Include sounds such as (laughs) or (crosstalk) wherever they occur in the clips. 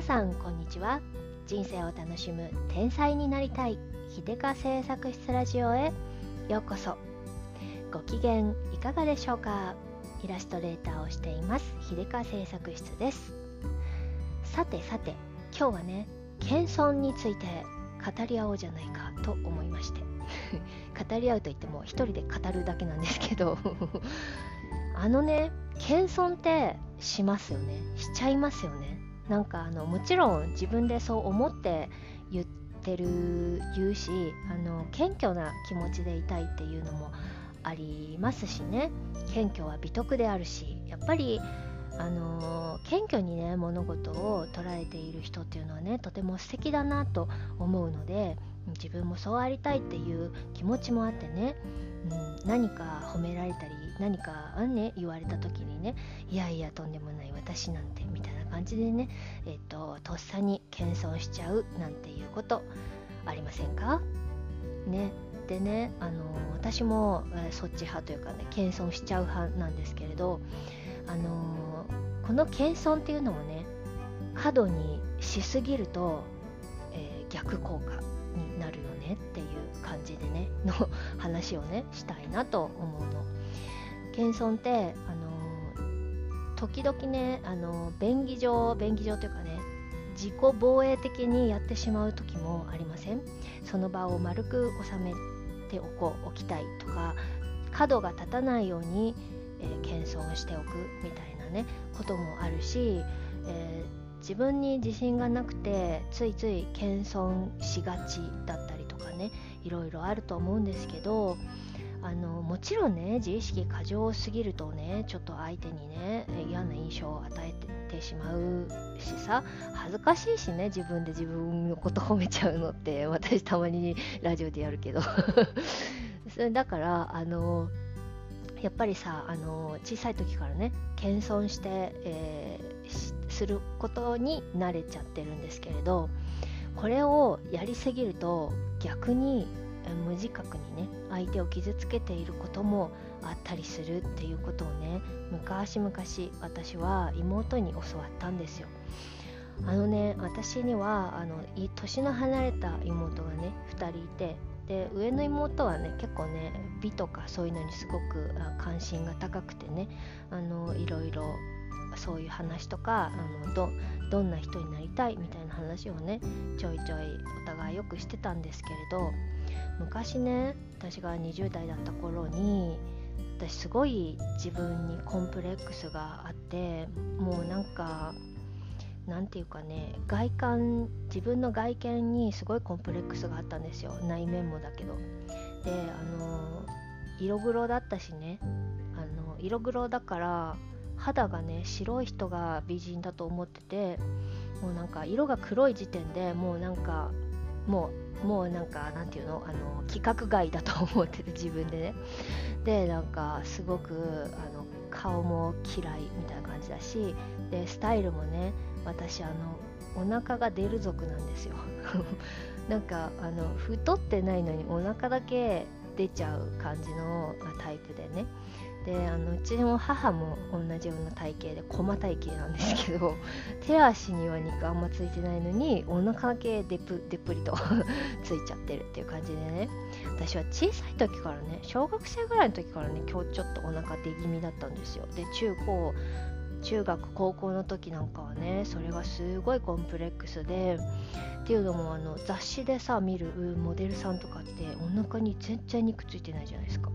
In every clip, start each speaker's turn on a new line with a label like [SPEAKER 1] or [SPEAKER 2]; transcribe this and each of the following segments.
[SPEAKER 1] 皆さんこんにちは。人生を楽しむ天才になりたい。秀香製作室ラジオへ。ようこそ。ご機嫌いかがでしょうか。イラストレーターをしています。秀香製作室です。さてさて今日はね謙遜について語り合おうじゃないか。と思いまして。(laughs) 語り合うといっても一人で語るだけなんですけど。あのね謙遜ってしますよね。しちゃいますよね。なんかあのもちろん自分でそう思って言ってる言うしあの謙虚な気持ちでいたいっていうのもありますしね。謙虚は美徳であるしやっぱりあの謙虚にね物事を捉えている人っていうのはねとても素敵だなと思うので自分もそうありたいっていう気持ちもあってね、うん、何か褒められたり何かね？言われた時にねいやいやとんでもない私なんてみたいな感じでねえっ、ととっさに謙遜しちゃうなんていうことありませんか？ね。でねあの私も、え、そっち派というかね謙遜しちゃう派なんですけれどあのこの謙遜っていうのもね過度にしすぎると、えー、逆効果になるよねっていう感じでねの話をねしたいなと思うの。謙遜ってあの時々ねあの便宜上便宜上というかね自己防衛的にやってしまう時もありません？その場を丸く収めておこう置きたいとか角が立たないように、えー、謙遜しておくみたいなねこともあるし、えー、自分に自信がなくてついつい謙遜しがちだったりとかねいろいろあると思うんですけどあのもちろんね自意識過剰すぎるとねちょっと相手にね嫌な印象を与えてしまうしさ恥ずかしいしね自分で自分のこと褒めちゃうのって私たまにラジオでやるけど。(laughs) それだからあのやっぱりさあの小さい時からね謙遜して、えー、することに慣れちゃってるんですけれどこれをやりすぎると逆に無自覚にね相手を傷つけていることもあったりするっていうことをね昔々私は妹に教わったんですよ。あのね私にはあの年の離れた妹がね2人いてで上の妹はね結構ね美とかそういうのにすごく関心が高くてねあのいろいろそういう話とかあのどどんな人になりたいみたいな話をねちょいちょいお互いよくしてたんですけれど昔ね私が20代だった頃に私すごい自分にコンプレックスがあってもうなんかなんていうかね外観自分の外見にすごいコンプレックスがあったんですよ。内面もだけど。であの色黒だったしね。あの色黒だから肌がね白い人が美人だと思っててもうなんか色が黒い時点でもうなんかもうもうなんかなんていうの？あの規格外だと思ってて自分でね。でなんかすごくあの顔も嫌いみたいな感じだしでスタイルもね私あのお腹が出る族なんですよ。(laughs) なんかあの太ってないのにお腹だけ出ちゃう感じのタイプでね。であのうちも母も同じような体型で駒体型なんですけど手足には肉あんまついてないのにお腹だけでぷでっぷりとついちゃってるっていう感じでね。私は小さい時からね小学生ぐらいの時からね今日ちょっとお腹出気味だったんですよ。で中高中学高校の時なんかはねそれがすごいコンプレックスでっていうのもあの雑誌でさ見るモデルさんとかってお腹に全然肉ついてないじゃないですか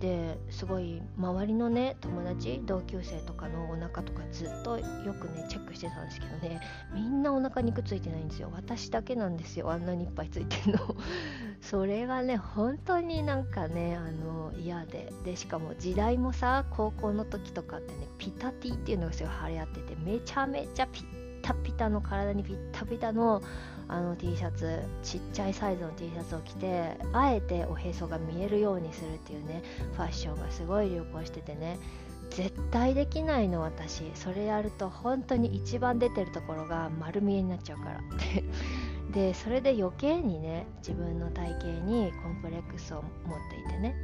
[SPEAKER 1] ですごい周りのね友達同級生とかのお腹とかずっとよくねチェックしてたんですけどねみんなお腹肉ついてないんですよ。私だけなんですよ。あんなにいっぱいついてんの。(laughs) それがね本当になんかねあの嫌で。でしかも時代もさ高校の時とかってねピタティっていうのがすごい流行っててめちゃめちゃピッタピタの体にピッタピタのあの T シャツちっちゃいサイズの T シャツを着てあえておへそが見えるようにするっていうねファッションがすごい流行しててね。絶対できないの私。それやると本当に一番出てるところが丸見えになっちゃうから。(laughs) でそれで余計にね自分の体型にコンプレックスを持っていてね。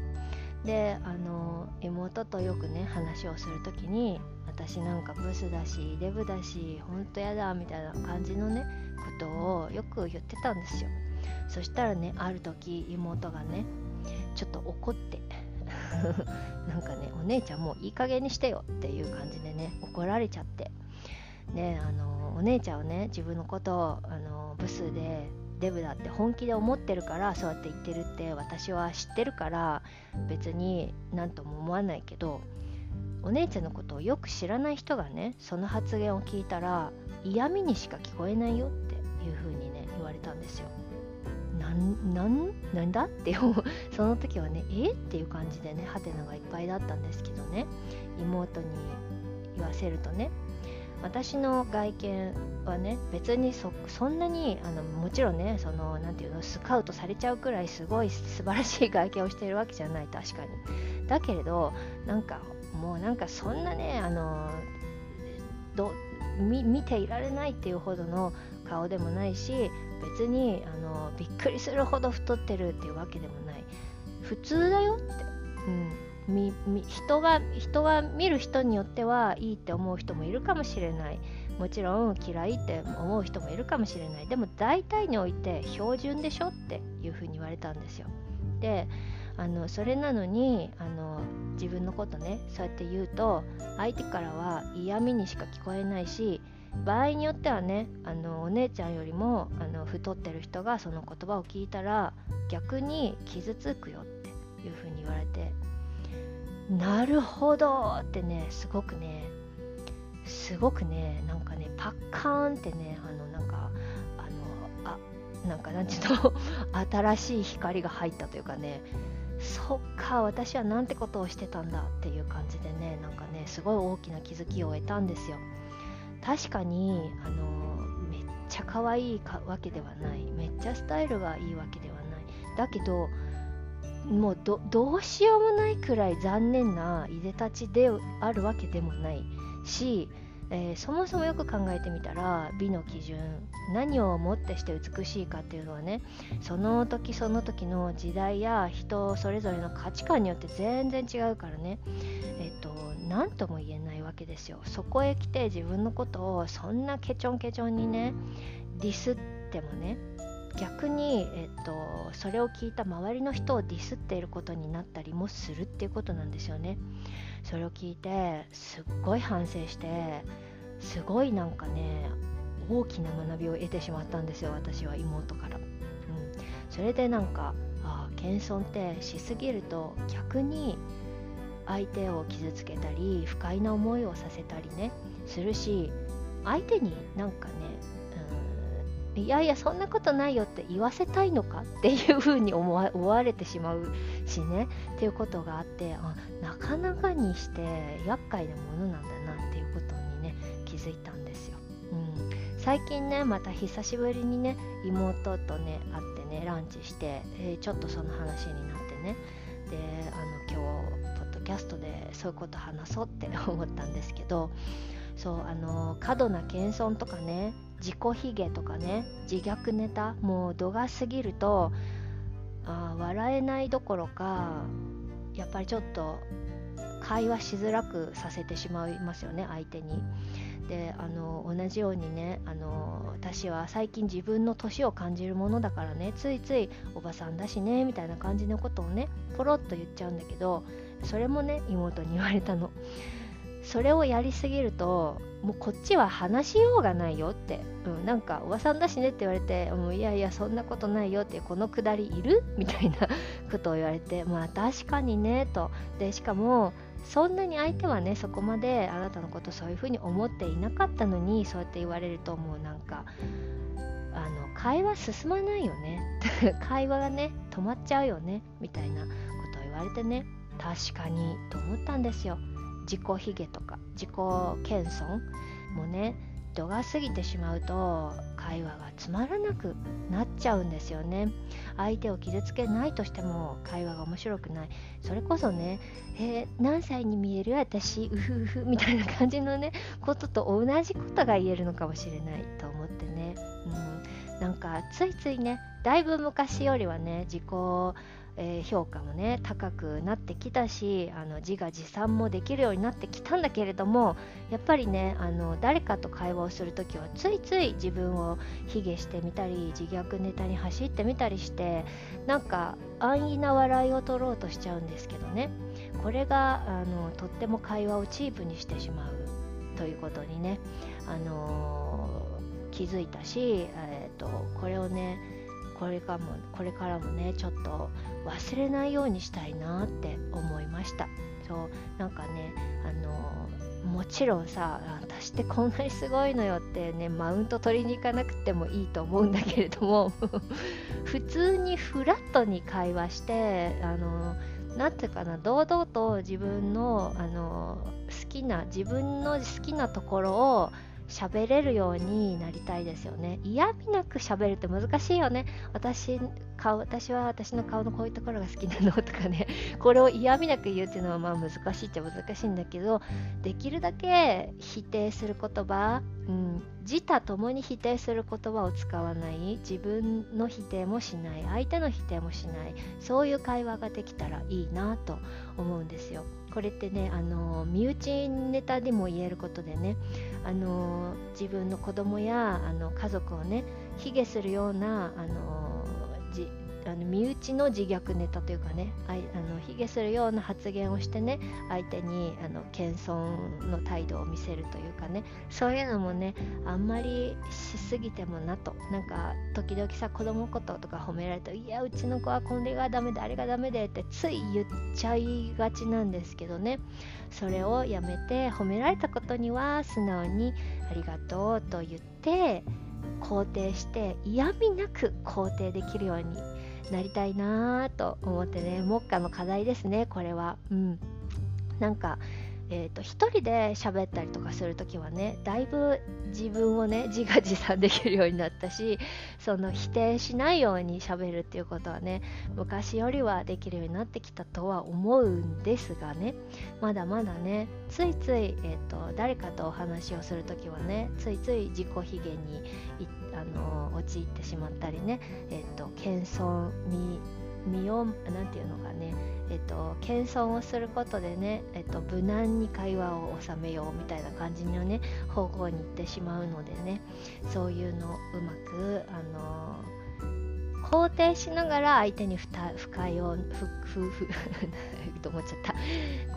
[SPEAKER 1] であの妹とよくね話をする時に私なんかブスだしデブだしほんとやだみたいな感じのねことをよく言ってたんですよ。そしたらねある時妹がねちょっと怒って (laughs) なんかねお姉ちゃんもういい加減にしてよっていう感じでね怒られちゃって。ねあのお姉ちゃんはね自分のことをあのブスでデブだって本気で思ってるからそうやって言ってるって私は知ってるから別に何とも思わないけどお姉ちゃんのことをよく知らない人がねその発言を聞いたら嫌味にしか聞こえないよっていう風にね言われたんですよ。なんなんなんだ？ってその時はねえ？っていう感じでねハテナがいっぱいだったんですけどね。妹に言わせるとね私の外見はね別にそそんなにあのもちろんねその何て言うのスカウトされちゃうくらいすごい素晴らしい外見をしているわけじゃない確かに。だけれどなんかもうなんかそんなねあの見ていられないっていうほどの顔でもないし別にあのびっくりするほど太ってるっていうわけでもない。普通だよって、うん、みみ人が人が見る人によってはいいって思う人もいるかもしれない。もちろん嫌いって思う人もいるかもしれない。でも大体において標準でしょっていうふうに言われたんですよ。であのそれなのにあの自分のことねそうやって言うと相手からは嫌味にしか聞こえないし場合によってはねあのお姉ちゃんよりもあの太ってる人がその言葉を聞いたら逆に傷つくよっていうふうに言われてなるほどってねすごくねすごくねなんかねパッカーンってねあのなんかあのあなんかなんていうの新しい光が入ったというかねそっか私はなんてことをしてたんだっていう感じでねなんかねすごい大きな気づきを得たんですよ。確かにあのめっちゃ可愛いかわけではない。めっちゃスタイルがいいわけではない。だけどもうどうしようもないくらい残念ないでたちであるわけでもないし、えー、そもそもよく考えてみたら美の基準何をもってして美しいかっていうのはねその時その時の時代や人それぞれの価値観によって全然違うからね。えっ、と何とも言えないわけですよ。そこへ来て自分のことをそんなケチョンケチョンにねディスってもね逆に、えっと、それを聞いた周りの人をディスっていることになったりもするっていうことなんですよね。それを聞いてすっごい反省してすごいなんかね大きな学びを得てしまったんですよ私は妹から。うん、それでなんかあ謙遜ってしすぎると逆に相手を傷つけたり不快な思いをさせたりねするし相手になんかねいやいやそんなことないよって言わせたいのかっていうふうに思われてしまうしね。っていうことがあってあなかなかにして厄介なものなんだなっていうことにね気づいたんですよ。うん、最近ねまた久しぶりにね妹とね会ってねランチして、えー、ちょっとその話になってね。であの今日ポッドキャストでそういうこと話そうって思ったんですけどそうあの過度な謙遜とかね自己卑下とかね自虐ネタもう度が過ぎるとあ笑えないどころかやっぱりちょっと会話しづらくさせてしまいますよね相手に。であの同じようにねあの私は最近自分の年を感じるものだからねついついおばさんだしねみたいな感じのことをねポロッと言っちゃうんだけどそれもね妹に言われたの。それをやりすぎるともうこっちは話しようがないよって、うん、なんかおばさんだしねって言われてもういやいやそんなことないよってこのくだりいる？みたいな (laughs) ことを言われてまあ確かにねと。でしかもそんなに相手はねそこまであなたのことそういうふうに思っていなかったのにそうやって言われるともうなんかあの会話進まないよね。(laughs) 会話がね止まっちゃうよね。みたいなことを言われてね確かにと思ったんですよ。自己卑下とか自己謙遜もね度が過ぎてしまうと会話がつまらなくなっちゃうんですよね。相手を傷つけないとしても会話が面白くない。それこそね「えー、何歳に見える私？うふうふ」みたいな感じのねことと同じことが言えるのかもしれないと思ってね、うん、なんかついついねだいぶ昔よりはね自己えー、評価もね高くなってきたしあの自画自賛もできるようになってきたんだけれどもやっぱりねあの誰かと会話をする時はついつい自分を卑下してみたり自虐ネタに走ってみたりしてなんか安易な笑いを取ろうとしちゃうんですけどね。これがあのとっても会話をチープにしてしまうということにね、あのー、気づいたし、えーと、これをねこれからもこれからもねちょっと忘れないようにしたいなって思いました。そうなんかねあの、もちろんさ私ってこんなにすごいのよってねマウント取りに行かなくてもいいと思うんだけれども (laughs) 普通にフラットに会話してあの何ていうかな堂々と自分のあの好きな自分の好きなところを喋れるようになりたいですよね。嫌味なく喋るって難しいよね。私顔私は私の顔のこういうところが好きなのとかね。(laughs) これを嫌味なく言うっていうのはまあ難しいっちゃ難しいんだけどできるだけ否定する言葉、うん、自他ともに否定する言葉を使わない。自分の否定もしない。相手の否定もしない。そういう会話ができたらいいなと思うんですよ。これってねあの身内ネタでも言えることでねあの自分の子供やあの家族をね卑下するようなあのじあの身内の自虐ネタというかねああの卑下するような発言をしてね相手にあの謙遜の態度を見せるというかねそういうのもねあんまりしすぎてもなと。なんか時々さ子供こととか褒められるといやうちの子はこれがダメであれがダメでってつい言っちゃいがちなんですけどね。それをやめて褒められたことには素直にありがとうと言って肯定して嫌味なく肯定できるようになりたいなと思ってね目下の課題ですねこれは。うん。なんかえーと、一人で喋ったりとかする時はねだいぶ自分をね自画自賛できるようになったしその否定しないように喋るっていうことはね昔よりはできるようになってきたとは思うんですがねまだまだねついつい、えーと、誰かとお話をする時はねついつい自己卑下にあの陥ってしまったりね、えーと、謙遜身身を何て言うのかね。えっと、謙遜をすることでね、えっと、無難に会話を収めようみたいな感じのね方向に行ってしまうのでね。そういうのをうまくあの肯定しながら相手に不快をふふふと思っちゃった。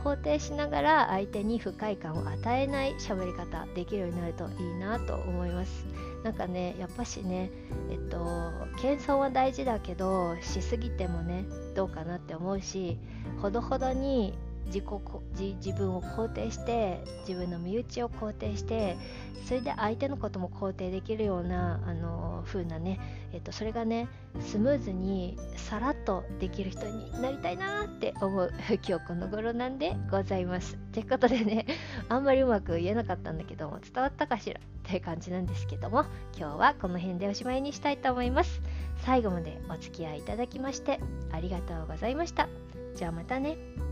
[SPEAKER 1] 肯定しながら相手に不快感を与えない喋り方できるようになるといいなと思います。なんかねやっぱしねえっと謙遜は大事だけどしすぎてもねどうかなって思うしほどほどに自己自分を肯定して自分の身内を肯定してそれで相手のことも肯定できるようなあの風なね、えっと、それがねスムーズにさらっとできる人になりたいなって思う今日この頃なんでございます。ということでね (laughs) あんまりうまく言えなかったんだけども伝わったかしら？っていう感じなんですけども今日はこの辺でおしまいにしたいと思います。最後までお付き合いいただきましてありがとうございました。じゃあまたね。